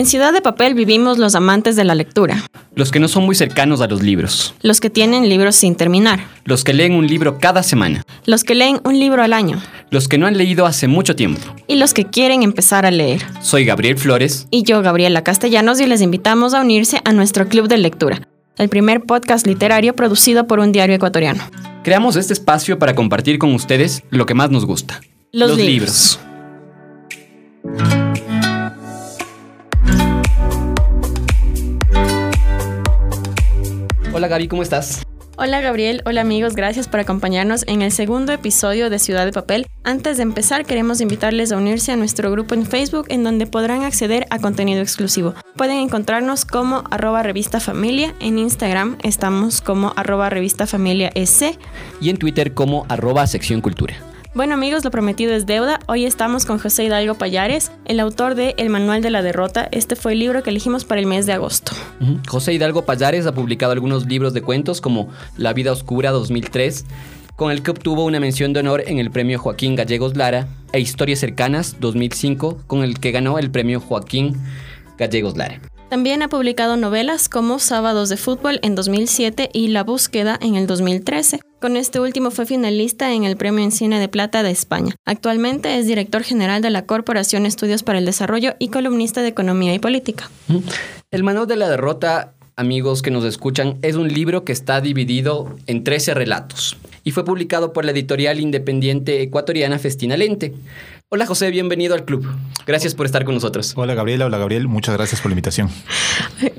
En Ciudad de Papel vivimos los amantes de la lectura. Los que no son muy cercanos a los libros. Los que tienen libros sin terminar. Los que leen un libro cada semana. Los que leen un libro al año. Los que no han leído hace mucho tiempo. Y los que quieren empezar a leer. Soy Gabriel Flores. Y yo, Gabriela Castellanos, y les invitamos a unirse a nuestro Club de Lectura, el primer podcast literario producido por un diario ecuatoriano. Creamos este espacio para compartir con ustedes lo que más nos gusta. Los, libros. Hola Gaby, ¿cómo estás? Hola Gabriel, hola amigos, gracias por acompañarnos en el segundo episodio de Ciudad de Papel. Antes de empezar, queremos invitarles a unirse a nuestro grupo en Facebook en donde podrán acceder a contenido exclusivo. Pueden encontrarnos como arroba revista familia, en Instagram estamos como arroba revista familia S y en Twitter como arroba sección cultura. Bueno amigos, lo prometido es deuda. Hoy estamos con José Hidalgo Payares, el autor de El Manual de la Derrota. Este fue el libro que elegimos para el mes de agosto. José Hidalgo Payares ha publicado algunos libros de cuentos como La vida oscura 2003, con el que obtuvo una mención de honor en el premio Joaquín Gallegos Lara, e Historias cercanas 2005, con el que ganó el premio Joaquín Gallegos Lara. También ha publicado novelas como Sábados de Fútbol en 2007 y La Búsqueda en el 2013. Con este último fue finalista en el Premio en Cine de Plata de España. Actualmente es director general de la Corporación Estudios para el Desarrollo y columnista de Economía y Política. El Manual de la Derrota, amigos que nos escuchan, es un libro que está dividido en 13 relatos y fue publicado por la editorial independiente ecuatoriana Festina Lente. Hola José, bienvenido al club. Gracias por estar con nosotros. Hola Gabriela, hola Gabriel, muchas gracias por la invitación.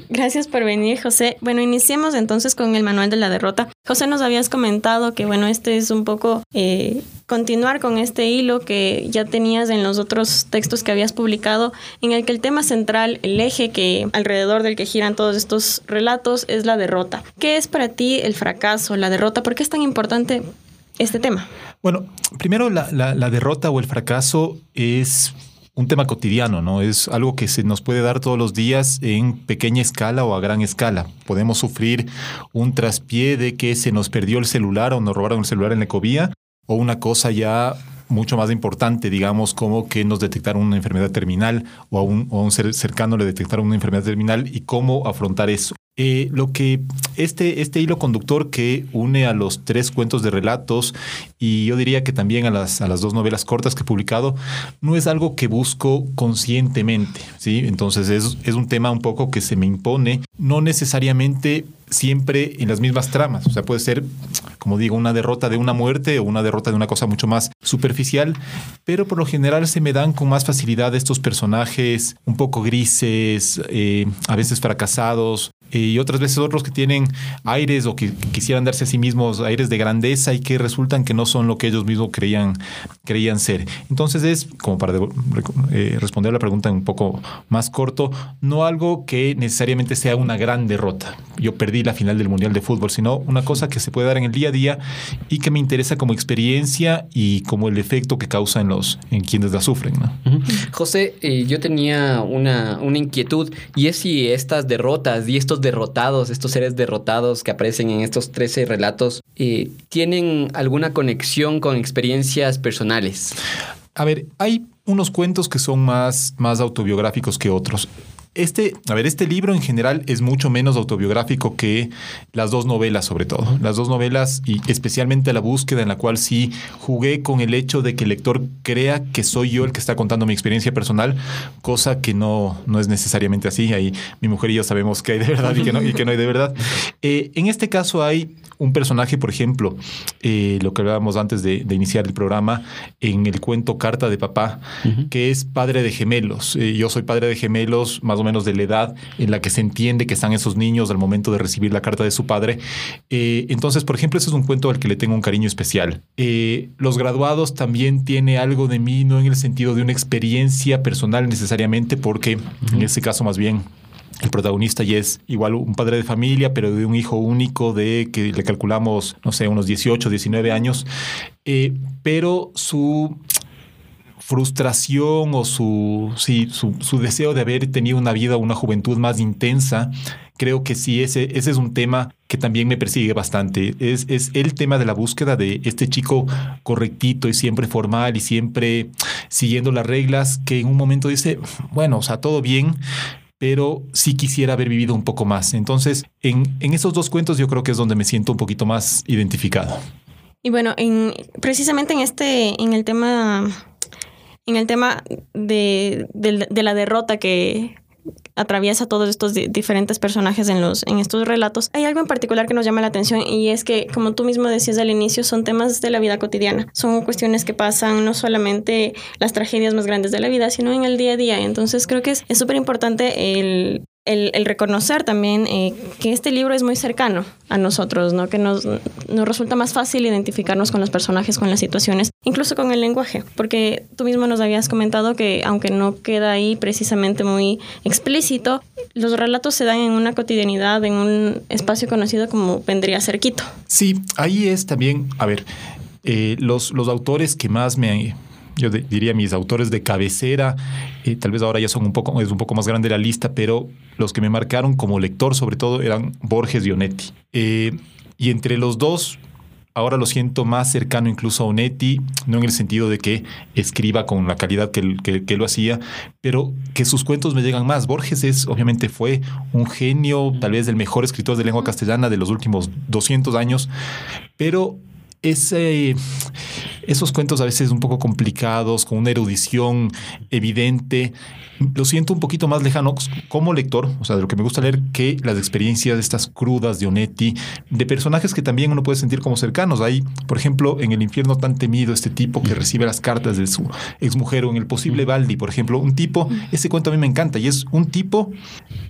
Gracias por venir, José. Bueno, iniciemos entonces con el manual de la derrota. José, nos habías comentado que, bueno, este es un poco eh, continuar con este hilo que ya tenías en los otros textos que habías publicado, en el que el tema central, el eje que alrededor del que giran todos estos relatos es la derrota. ¿Qué es para ti el fracaso, la derrota? ¿Por qué es tan importante este tema? Bueno, primero la, derrota o el fracaso es un tema cotidiano, ¿no? Es algo que se nos puede dar todos los días en pequeña escala o a gran escala. Podemos sufrir un traspié de que se nos perdió el celular o nos robaron el celular en la ecovía o una cosa ya mucho más importante, digamos, como que nos detectaron una enfermedad terminal o a un, a un ser cercano le detectaron una enfermedad terminal y cómo afrontar eso. Eh, lo que este, este hilo conductor que une a los tres cuentos de relatos y yo diría que también a las, a las dos novelas cortas que he publicado, no es algo que busco conscientemente, ¿sí? Entonces es, es un tema un poco que se me impone, no necesariamente siempre en las mismas tramas. O sea, puede ser, como digo, una derrota de una muerte o una derrota de una cosa mucho más superficial, pero por lo general se me dan con más facilidad estos personajes un poco grises, eh, a veces fracasados, y otras veces otros que tienen aires o que quisieran darse a sí mismos aires de grandeza y que resultan que no son lo que ellos mismos creían, creían ser. Entonces es, como para eh, responder a la pregunta un poco más corto, no algo que necesariamente sea una gran derrota. Yo perdí la final del Mundial de Fútbol, sino una cosa que se puede dar en el día a día y que me interesa como experiencia y como el efecto que causa en, los, en quienes la sufren. José, eh, yo tenía una, una inquietud y es si estas derrotas y estos derrotados, estos seres derrotados que aparecen en estos 13 relatos, eh, tienen alguna conexión con experiencias personales? A ver, hay unos cuentos que son más, más autobiográficos que otros. Este, a ver, este libro en general es mucho menos autobiográfico que las dos novelas, sobre todo. Las dos novelas y especialmente la búsqueda en la cual sí jugué con el hecho de que el lector crea que soy yo el que está contando mi experiencia personal, cosa que no, no es necesariamente así. Ahí mi mujer y yo sabemos que hay de verdad y que no, y que no hay de verdad. Eh, en este caso hay un personaje, por ejemplo, eh, lo que hablábamos antes de, iniciar el programa, en el cuento Carta de Papá, que es padre de gemelos. Eh, yo soy padre de gemelos, más o menos de la edad en la que se entiende que están esos niños al momento de recibir la carta de su padre. Eh, entonces, por ejemplo, ese es un cuento al que le tengo un cariño especial. Los graduados también tiene algo de mí, no en el sentido de una experiencia personal necesariamente, porque en ese caso más bien el protagonista ya es igual un padre de familia, pero de un hijo único de que le calculamos, no sé, unos 18, 19 años. Eh, pero su frustración o su, sí, su, deseo de haber tenido una vida, una juventud más intensa, creo que sí, ese, ese es un tema que también me persigue bastante. Es, es, el tema de la búsqueda de este chico correctito y siempre formal y siempre siguiendo las reglas, que en un momento dice, bueno, o sea, todo bien, pero sí quisiera haber vivido un poco más. Entonces, en, en esos dos cuentos yo creo que es donde me siento un poquito más identificado. Y bueno, en, precisamente en este, en el tema, en el tema de, de, de la derrota que atraviesa todos estos diferentes personajes en, los, en estos relatos, hay algo en particular que nos llama la atención y es que, como tú mismo decías al inicio, son temas de la vida cotidiana. Son cuestiones que pasan no solamente las tragedias más grandes de la vida, sino en el día a día. Entonces creo que es súper importante el el, el, reconocer también eh, que este libro es muy cercano a nosotros, ¿no? que nos, nos, resulta más fácil identificarnos con los personajes, con las situaciones, incluso con el lenguaje, porque tú mismo nos habías comentado que aunque no queda ahí precisamente muy explícito, los relatos se dan en una cotidianidad, en un espacio conocido como vendría a ser Quito. Sí, ahí es también, a ver, eh, los, los autores que más me yo diría mis autores de cabecera, eh, tal vez ahora ya son un poco, es un poco más grande la lista, pero los que me marcaron como lector sobre todo eran Borges y Onetti. Eh, y entre los dos, ahora lo siento más cercano incluso a Onetti, no en el sentido de que escriba con la calidad que, que, que, lo hacía, pero que sus cuentos me llegan más. Borges es, obviamente fue un genio, tal vez el mejor escritor de lengua castellana de los últimos 200 años, pero ese, esos cuentos a veces un poco complicados, con una erudición evidente, lo siento un poquito más lejano como lector, o sea, de lo que me gusta leer, que las experiencias de estas crudas de Onetti, de personajes que también uno puede sentir como cercanos. Hay, por ejemplo, en El infierno tan temido, este tipo que recibe las cartas de su exmujer, o en El posible Baldi, por ejemplo, un tipo, ese cuento a mí me encanta, y es un tipo,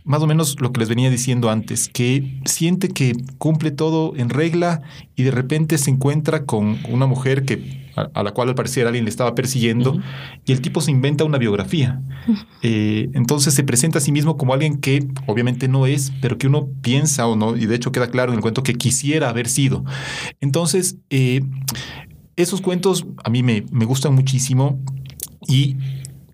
más o menos lo que les venía diciendo antes, que siente que cumple todo en regla y de repente se encuentra con una mujer que a, la cual al parecer alguien le estaba persiguiendo, y el tipo se inventa una biografía. Eh, entonces se presenta a sí mismo como alguien que obviamente no es, pero que uno piensa o no, y de hecho queda claro en el cuento que quisiera haber sido. Entonces, eh, esos cuentos a mí me, me gustan muchísimo y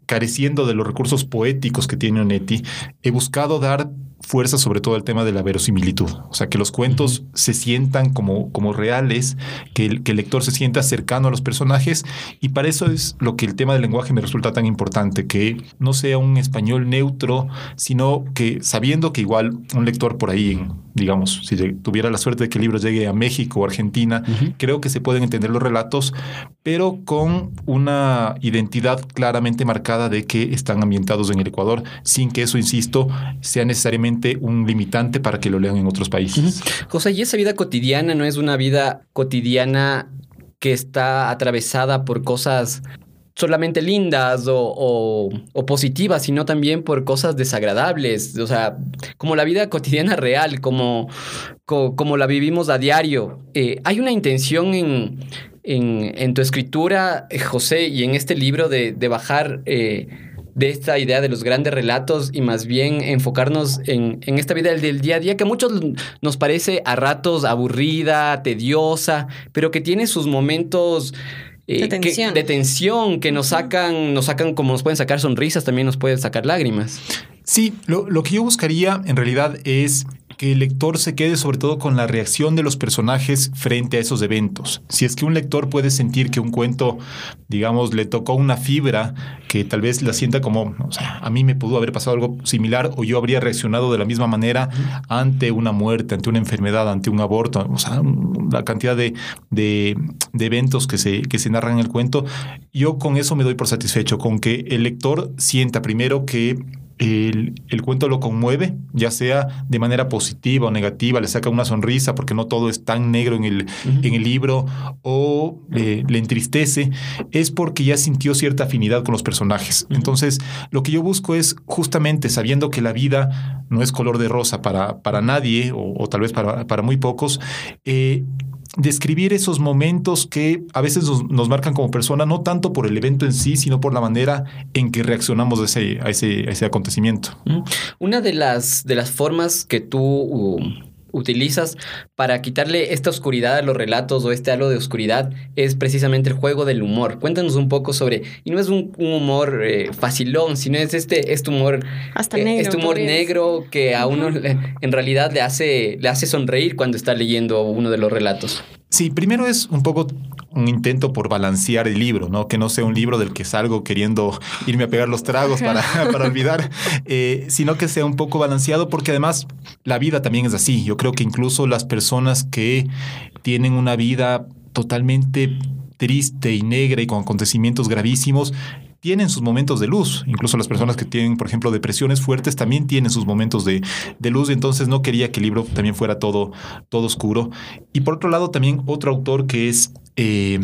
careciendo de los recursos poéticos que tiene Onetti, he buscado dar fuerza sobre todo el tema de la verosimilitud. O sea, que los cuentos se sientan como, como reales, que el, que el, lector se sienta cercano a los personajes y para eso es lo que el tema del lenguaje me resulta tan importante, que no sea un español neutro, sino que sabiendo que igual un lector por ahí, digamos, si tuviera la suerte de que el libro llegue a México o Argentina, uh -huh. creo que se pueden entender los relatos, pero con una identidad claramente marcada de que están ambientados en el Ecuador, sin que eso, insisto, sea necesariamente un limitante para que lo lean en otros países. José, y esa vida cotidiana no es una vida cotidiana que está atravesada por cosas solamente lindas o, positivas, sino también por cosas desagradables, o sea, como la vida cotidiana real, como, como, la vivimos a diario. Eh, hay una intención en, en, tu escritura, José, y en este libro de, de bajar... Eh, de esta idea de los grandes relatos y más bien enfocarnos en, en esta vida del, del, día a día que a muchos nos parece a ratos aburrida, tediosa, pero que tiene sus momentos eh, de, tensión. Que, de tensión que nos sacan, nos sacan como nos pueden sacar sonrisas, también nos pueden sacar lágrimas. Sí, lo, lo que yo buscaría en realidad es que el lector se quede sobre todo con la reacción de los personajes frente a esos eventos. Si es que un lector puede sentir que un cuento, digamos, le tocó una fibra que tal vez la sienta como, o sea, a mí me pudo haber pasado algo similar o yo habría reaccionado de la misma manera ante una muerte, ante una enfermedad, ante un aborto, o sea, la cantidad de, de, eventos que se, que se narran en el cuento, yo con eso me doy por satisfecho, con que el lector sienta primero que el, el, cuento lo conmueve, ya sea de manera positiva o negativa, le saca una sonrisa porque no todo es tan negro en el, uh -huh. en el libro, o le, le, entristece, es porque ya sintió cierta afinidad con los personajes. Uh -huh. Entonces, lo que yo busco es justamente sabiendo que la vida no es color de rosa para, para nadie, o, o tal vez para, para muy pocos, eh, describir esos momentos que a veces nos, marcan como persona, no tanto por el evento en sí, sino por la manera en que reaccionamos a ese, a ese, a ese acontecimiento. Una de las, de las formas que tú uh, utilizas para quitarle esta oscuridad a los relatos o este halo de oscuridad es precisamente el juego del humor. Cuéntanos un poco sobre, y no es un, un humor eh, facilón, sino es este, este humor, Hasta negro, este humor negro que a uno le, en realidad le hace, le hace sonreír cuando está leyendo uno de los relatos. Sí, primero es un poco un intento por balancear el libro, ¿no? Que no sea un libro del que salgo queriendo irme a pegar los tragos para, para olvidar, eh, sino que sea un poco balanceado porque además la vida también es así. Yo creo que incluso las personas que tienen una vida totalmente triste y negra y con acontecimientos gravísimos, tienen sus momentos de luz. Incluso las personas que tienen, por ejemplo, depresiones fuertes también tienen sus momentos de, de luz. Entonces no quería que el libro también fuera todo, todo oscuro. Y por otro lado, también otro autor que es eh,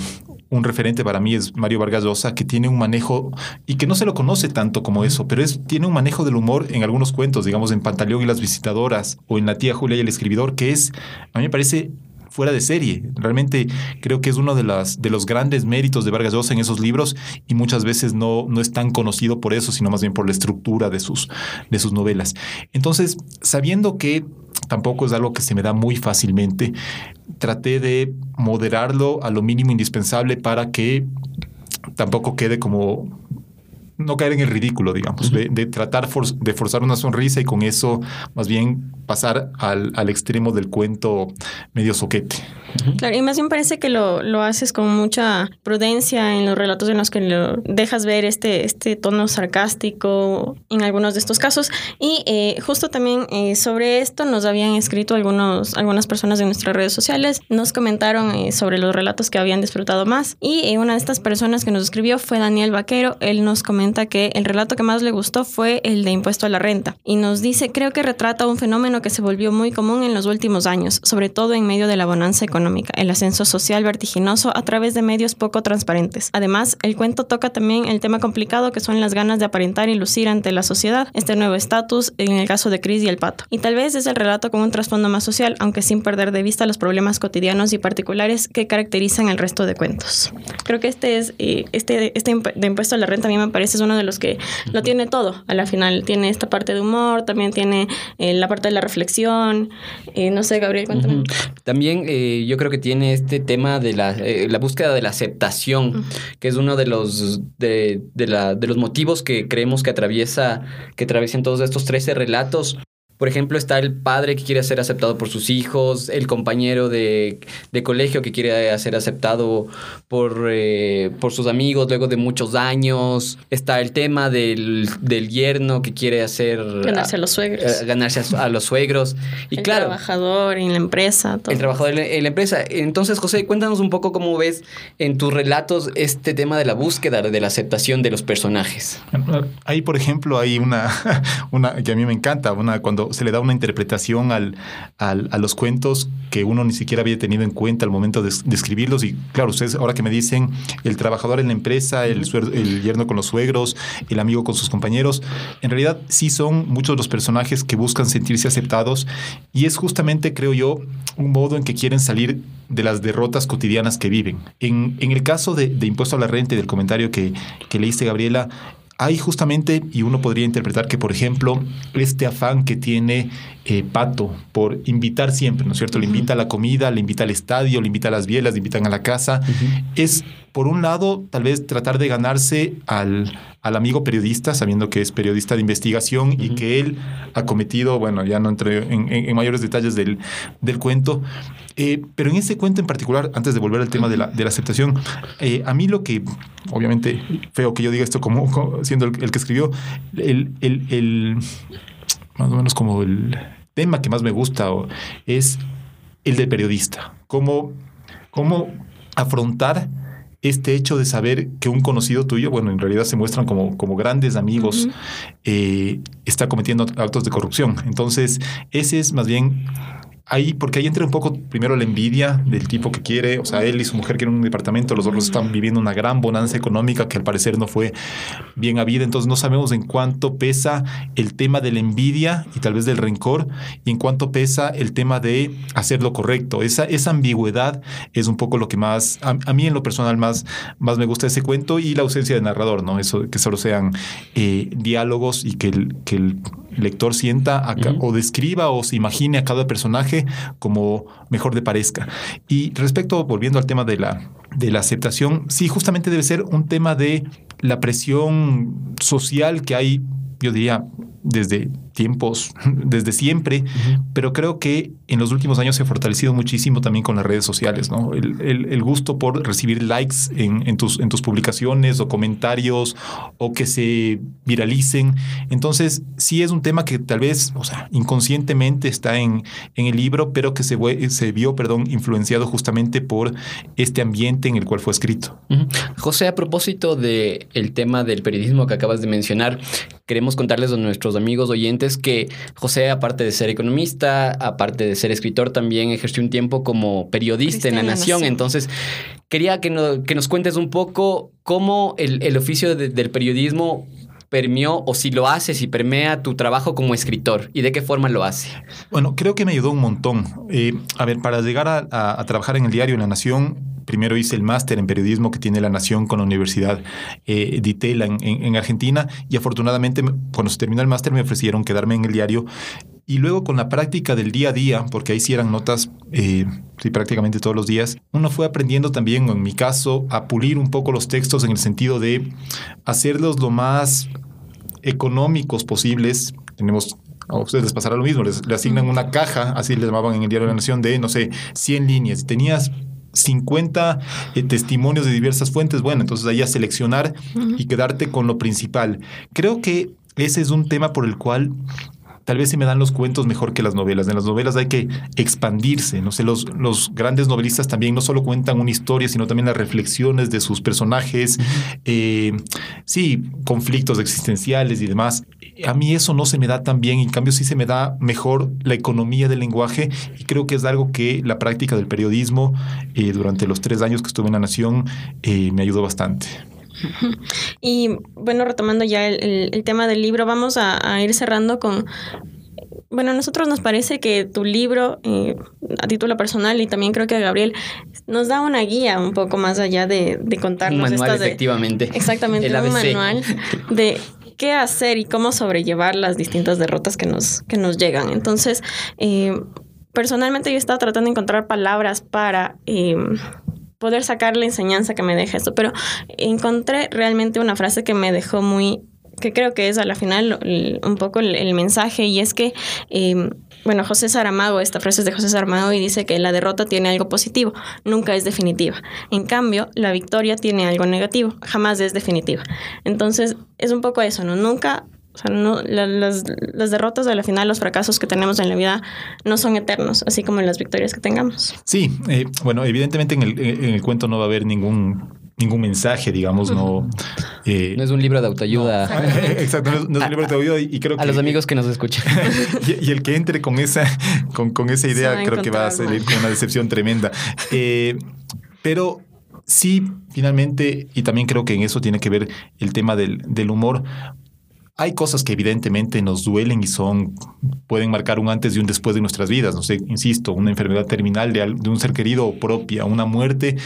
un referente para mí es Mario Vargas Llosa, que tiene un manejo y que no se lo conoce tanto como eso, pero es, tiene un manejo del humor en algunos cuentos, digamos en Pantaleón y las visitadoras o en La tía Julia y el escribidor, que es, a mí me parece fuera de serie. Realmente creo que es uno de, las, de los grandes méritos de Vargas Llosa en esos libros y muchas veces no, no es tan conocido por eso, sino más bien por la estructura de sus, de sus novelas. Entonces, sabiendo que tampoco es algo que se me da muy fácilmente, traté de moderarlo a lo mínimo indispensable para que tampoco quede como no caer en el ridículo, digamos, de, tratar de forzar una sonrisa y con eso más bien pasar al, al extremo del cuento medio soquete. Claro, y más bien parece que lo, lo, haces con mucha prudencia en los relatos en los que lo dejas ver este, este tono sarcástico en algunos de estos casos. Y eh, justo también eh, sobre esto nos habían escrito algunos, algunas personas de nuestras redes sociales, nos comentaron eh, sobre los relatos que habían disfrutado más. Y una de estas personas que nos escribió fue Daniel Vaquero. Él nos comenta que el relato que más le gustó fue el de impuesto a la renta. Y nos dice, creo que retrata un fenómeno que se volvió muy común en los últimos años, sobre todo en medio de la bonanza económica el ascenso social vertiginoso a través de medios poco transparentes. Además, el cuento toca también el tema complicado que son las ganas de aparentar y lucir ante la sociedad, este nuevo estatus en el caso de Chris y el pato. Y tal vez es el relato con un trasfondo más social, aunque sin perder de vista los problemas cotidianos y particulares que caracterizan el resto de cuentos. Creo que este es eh, este, este de impuesto a la renta a mí me parece es uno de los que lo tiene todo a la final. Tiene esta parte de humor, también tiene eh, la parte de la reflexión. Eh, no sé, Gabriel, cuéntame. También yo yo creo que tiene este tema de la, eh, la búsqueda de la aceptación, que es uno de los, de, de, la, de los motivos que creemos que atraviesa, que atraviesan todos estos 13 relatos. Por ejemplo, está el padre que quiere ser aceptado por sus hijos, el compañero de, colegio que quiere ser aceptado por, eh, por sus amigos luego de muchos años. Está el tema del, yerno que quiere hacer... Ganarse a, los suegros. Eh, ganarse a, los suegros. Y el claro... trabajador en la empresa. El trabajador en la empresa. Entonces, José, cuéntanos un poco cómo ves en tus relatos este tema de la búsqueda de la aceptación de los personajes. Ahí, por ejemplo, hay una, una que a mí me encanta, una cuando se le da una interpretación al, a los cuentos que uno ni siquiera había tenido en cuenta al momento de, escribirlos. Y claro, ustedes ahora que me dicen el trabajador en la empresa, el, el yerno con los suegros, el amigo con sus compañeros, en realidad sí son muchos los personajes que buscan sentirse aceptados y es justamente, creo yo, un modo en que quieren salir de las derrotas cotidianas que viven. En, en el caso de, de, Impuesto a la Renta y del comentario que, que leíste, Gabriela, hay justamente, y uno podría interpretar que, por ejemplo, este afán que tiene eh, Pato por invitar siempre, ¿no es cierto? Le invita a la comida, le invita al estadio, le invita a las bielas, le invitan a la casa, es, por un lado, tal vez tratar de ganarse al, al amigo periodista, sabiendo que es periodista de investigación y que él ha cometido, bueno, ya no entré en, mayores detalles del, del cuento, eh, pero en ese cuento en particular, antes de volver al tema de la, de la aceptación, eh, a mí lo que, obviamente, feo que yo diga esto como, siendo el, que escribió, el, el, el, más o menos como el tema que más me gusta es el del periodista. Cómo, cómo afrontar este hecho de saber que un conocido tuyo, bueno, en realidad se muestran como, como grandes amigos, eh, está cometiendo actos de corrupción. Entonces, ese es más bien ahí, porque ahí entra un poco primero la envidia del tipo que quiere, o sea, él y su mujer quieren un departamento, los dos están viviendo una gran bonanza económica que al parecer no fue bien habida, entonces no sabemos en cuánto pesa el tema de la envidia y tal vez del rencor y en cuánto pesa el tema de hacer lo correcto. Esa, esa ambigüedad es un poco lo que más, a, mí en lo personal más, más me gusta ese cuento y la ausencia de narrador, ¿no? Eso, que solo sean eh, diálogos y que el, que el lector sienta o describa o se imagine a cada personaje como mejor le parezca. Y respecto, volviendo al tema de la, de la aceptación, sí, justamente debe ser un tema de la presión social que hay, yo diría, desde tiempos, desde siempre, pero creo que en los últimos años se ha fortalecido muchísimo también con las redes sociales, ¿no? El, gusto por recibir likes en, tus, en tus publicaciones o comentarios o que se viralicen. Entonces, sí es un tema que tal vez, o sea, inconscientemente está en, en el libro, pero que se, se vio, perdón, influenciado justamente por este ambiente en el cual fue escrito. José, a propósito del el tema del periodismo que acabas de mencionar, queremos contarles a nuestros amigos oyentes que José, aparte de ser economista, aparte de ser escritor, también ejerció un tiempo como periodista en la, Nación. Entonces, quería que, nos cuentes un poco cómo el, oficio del periodismo permeó o si lo hace, si permea tu trabajo como escritor y de qué forma lo hace? Bueno, creo que me ayudó un montón. Eh, a ver, para llegar a, trabajar en el diario en La Nación, primero hice el máster en periodismo que tiene La Nación con la Universidad eh, de Itela en, Argentina y afortunadamente cuando se terminó el máster me ofrecieron quedarme en el diario y luego con la práctica del día a día, porque ahí sí eran notas eh, sí, prácticamente todos los días, uno fue aprendiendo también, en mi caso, a pulir un poco los textos en el sentido de hacerlos lo más económicos posibles. Tenemos a ustedes les pasará lo mismo, les, asignan una caja, así le llamaban en el diario de la Nación, de, no sé, 100 líneas. Tenías 50 eh, testimonios de diversas fuentes, bueno, entonces ahí a seleccionar y quedarte con lo principal. Creo que ese es un tema por el cual tal vez se me dan los cuentos mejor que las novelas. En las novelas hay que expandirse, no sé, los, los grandes novelistas también no solo cuentan una historia, sino también las reflexiones de sus personajes, eh, sí, conflictos existenciales y demás. A mí eso no se me da tan bien, en cambio sí se me da mejor la economía del lenguaje y creo que es algo que la práctica del periodismo eh, durante los tres años que estuve en La Nación eh, me ayudó bastante. Y bueno, retomando ya el, tema del libro, vamos a, ir cerrando con... Bueno, a nosotros nos parece que tu libro, eh, a título personal, y también creo que a Gabriel, nos da una guía un poco más allá de, de contarnos. Un manual, efectivamente. Exactamente, un manual de qué hacer y cómo sobrellevar las distintas derrotas que nos, que nos llegan. Entonces, eh, personalmente yo he estado tratando de encontrar palabras para... Eh, poder sacar la enseñanza que me deja esto, pero encontré realmente una frase que me dejó muy que creo que es a la final un poco el, mensaje y es que, em, bueno, José Saramago, esta frase es de José Saramago y dice que la derrota tiene algo positivo, nunca es definitiva. En cambio, la victoria tiene algo negativo, jamás es definitiva. Entonces, es un poco eso, ¿no? Nunca o sea, no, las, las, derrotas de la final, los fracasos que tenemos en la vida no son eternos, así como las victorias que tengamos. Sí, eh, bueno, evidentemente en el, en el cuento no va a haber ningún ningún mensaje, digamos, no... Eh, no es un libro de autoayuda. exacto, no es, un libro de autoayuda y creo que... A los amigos que nos escuchan. y, el que entre con esa, con, con esa idea creo que va a salir con una decepción tremenda. Eh, pero sí, finalmente, y también creo que en eso tiene que ver el tema del, del humor, hay cosas que evidentemente nos duelen y son, pueden marcar un antes y un después de nuestras vidas. No sé, insisto, una enfermedad terminal de, un ser querido o propia, una muerte,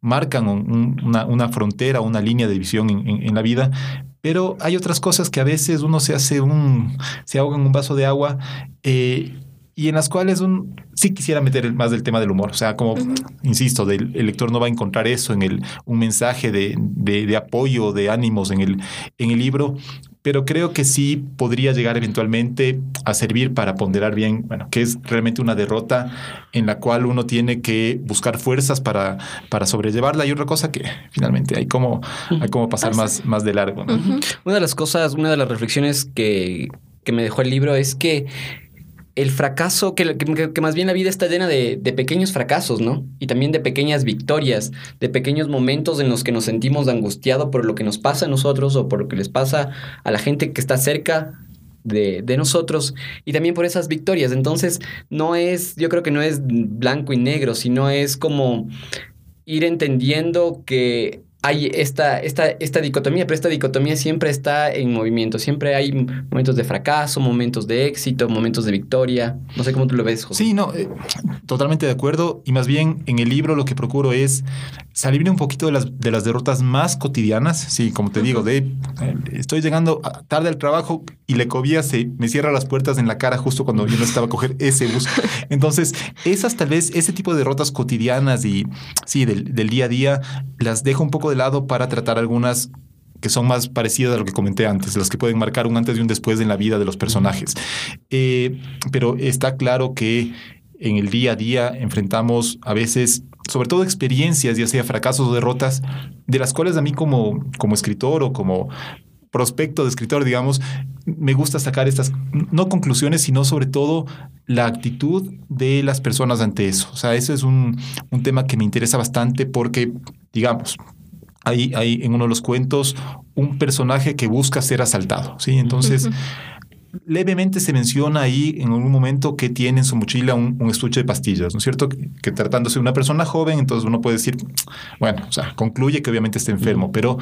marcan una, frontera, una línea de visión en, la vida. Pero hay otras cosas que a veces uno se hace un, se ahoga en un vaso de agua. Eh, y en las cuales un, sí quisiera meter más del tema del humor. O sea, como, insisto, el lector no va a encontrar eso en el, un mensaje de, de, de, apoyo, de ánimos en el, en el libro, pero creo que sí podría llegar eventualmente a servir para ponderar bien, bueno, que es realmente una derrota en la cual uno tiene que buscar fuerzas para, para sobrellevarla. Y otra cosa que finalmente hay como, hay como pasar más, más de largo. Una de las cosas, una de las reflexiones que, que me dejó el libro es que el fracaso, que, más bien la vida está llena de, pequeños fracasos, ¿no? Y también de pequeñas victorias, de pequeños momentos en los que nos sentimos angustiados por lo que nos pasa a nosotros o por lo que les pasa a la gente que está cerca de, nosotros y también por esas victorias. Entonces, no es, yo creo que no es blanco y negro, sino es como ir entendiendo que hay esta, esta, esta dicotomía, pero esta dicotomía siempre está en movimiento. Siempre hay momentos de fracaso, momentos de éxito, momentos de victoria. No sé cómo tú lo ves, José. Sí, no, eh, totalmente de acuerdo. Y más bien en el libro lo que procuro es salir un poquito de las, de las derrotas más cotidianas. Sí, como te digo, de eh, estoy llegando tarde al trabajo y la ecovía se me cierra las puertas en la cara justo cuando yo no estaba coger ese bus. Entonces, esas tal vez, ese tipo de derrotas cotidianas y sí, del, del día a día, las dejo un poco de lado para tratar algunas que son más parecidas a lo que comenté antes, las que pueden marcar un antes y un después en la vida de los personajes. Eh, pero está claro que en el día a día enfrentamos a veces, sobre todo experiencias, ya sea fracasos o derrotas, de las cuales a mí como, como escritor o como prospecto de escritor, digamos, me gusta sacar estas, no conclusiones, sino sobre todo la actitud de las personas ante eso. O sea, ese es un, un tema que me interesa bastante porque, digamos, hay, hay en uno de los cuentos un personaje que busca ser asaltado, ¿sí? Entonces... Levemente se menciona ahí en algún momento que tiene en su mochila un, estuche de pastillas, ¿no es cierto? Que, tratándose de una persona joven, entonces uno puede decir, bueno, o sea, concluye que obviamente está enfermo, pero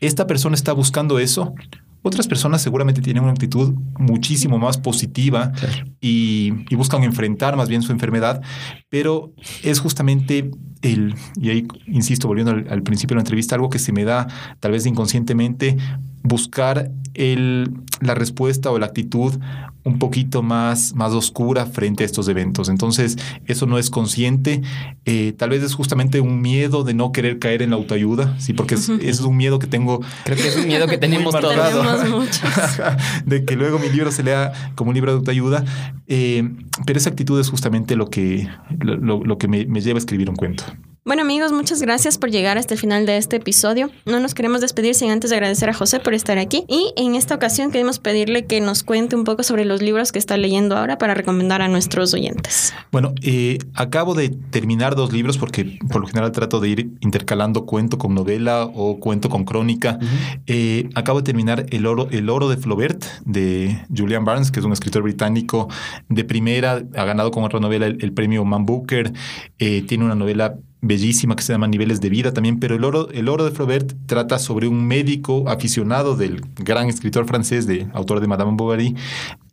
esta persona está buscando eso otras personas seguramente tienen una actitud muchísimo más positiva y, buscan enfrentar más bien su enfermedad, pero es justamente el, y ahí insisto, volviendo al, principio de la entrevista, algo que se me da tal vez inconscientemente, buscar el, la respuesta o la actitud un poquito más, más oscura frente a estos eventos. Entonces, eso no es consciente. Eh, tal vez es justamente un miedo de no querer caer en la autoayuda, sí, porque es, es un miedo que tengo. Creo que es un miedo que tenemos todos. de que luego mi libro se lea como un libro de autoayuda. Eh, pero esa actitud es justamente lo que, lo, que me lleva a escribir un cuento. Bueno amigos, muchas gracias por llegar hasta el final de este episodio. No nos queremos despedir sin antes agradecer a José por estar aquí y en esta ocasión queremos pedirle que nos cuente un poco sobre los libros que está leyendo ahora para recomendar a nuestros oyentes. Bueno, eh, acabo de terminar dos libros porque por lo general trato de ir intercalando cuento con novela o cuento con crónica. Eh, acabo de terminar El oro, El oro de Flaubert de Julian Barnes, que es un escritor británico de primera, ha ganado con otra novela el, premio Man Booker, eh, tiene una novela bellísima que se llama Niveles de Vida también, pero el oro, el oro de Flaubert trata sobre un médico aficionado del gran escritor francés, de autor de Madame Bovary,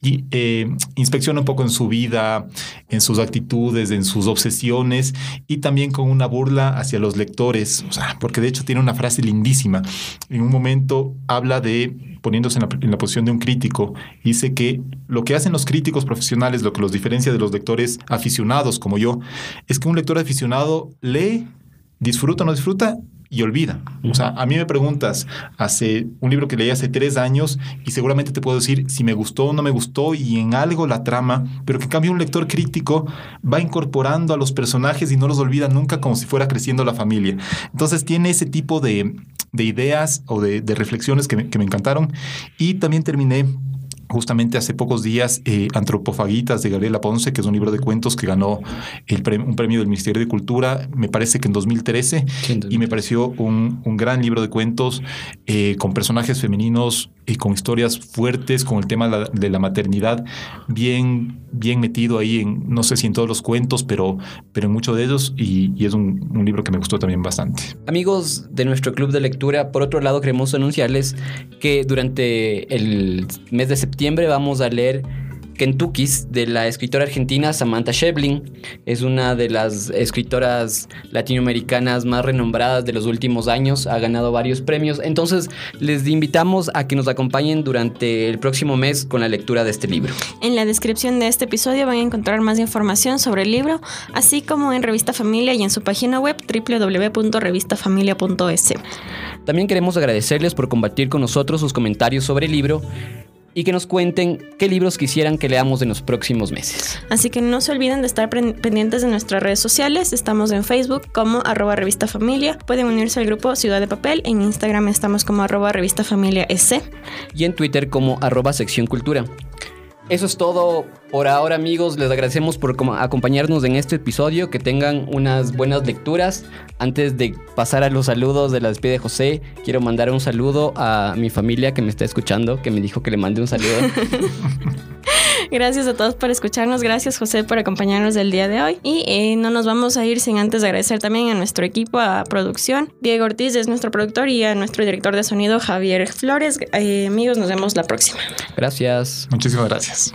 y eh, inspecciona un poco en su vida, en sus actitudes, en sus obsesiones y también con una burla hacia los lectores, o sea, porque de hecho tiene una frase lindísima. En un momento habla de, poniéndose en la, en la posición de un crítico, dice que lo que hacen los críticos profesionales, lo que los diferencia de los lectores aficionados como yo, es que un lector aficionado lee, disfruta o no disfruta y olvida. O sea, a mí me preguntas hace un libro que leí hace tres años y seguramente te puedo decir si me gustó o no me gustó y en algo la trama, pero que en cambio un lector crítico va incorporando a los personajes y no los olvida nunca como si fuera creciendo la familia. Entonces tiene ese tipo de, ideas o de, reflexiones que que me encantaron y también terminé justamente hace pocos días eh, Antropofagitas de Gabriela Ponce, que es un libro de cuentos que ganó el un premio del Ministerio de Cultura, me parece que en 2013, y me pareció un, gran libro de cuentos eh, con personajes femeninos y con historias fuertes, con el tema de la, maternidad bien, bien metido ahí en, no sé si en todos los cuentos, pero, pero en muchos de ellos, y, es un, un libro que me gustó también bastante. Amigos de nuestro club de lectura, por otro lado queremos anunciarles que durante el mes de septiembre vamos a leer Kentucky's de la escritora argentina Samantha Shevlin. Es una de las escritoras latinoamericanas más renombradas de los últimos años. Ha ganado varios premios. Entonces les invitamos a que nos acompañen durante el próximo mes con la lectura de este libro. En la descripción de este episodio van a encontrar más información sobre el libro, así como en Revista Familia y en su página web www.revistafamilia.es. También queremos agradecerles por compartir con nosotros sus comentarios sobre el libro y que nos cuenten qué libros quisieran que leamos en los próximos meses. Así que no se olviden de estar pendientes de nuestras redes sociales. Estamos en Facebook como arroba revista familia. Pueden unirse al grupo Ciudad de Papel. En Instagram estamos como arroba revista familia S. Y en Twitter como arroba sección cultura. Eso es todo por ahora amigos. Les agradecemos por acompañarnos en este episodio. Que tengan unas buenas lecturas. Antes de pasar a los saludos de la despide de José, quiero mandar un saludo a mi familia que me está escuchando, que me dijo que le mande un saludo. Gracias a todos por escucharnos. Gracias, José, por acompañarnos el día de hoy. Y eh, no nos vamos a ir sin antes agradecer también a nuestro equipo, a producción. Diego Ortiz es nuestro productor y a nuestro director de sonido, Javier Flores. Eh, amigos, nos vemos la próxima. Gracias. Muchísimas gracias.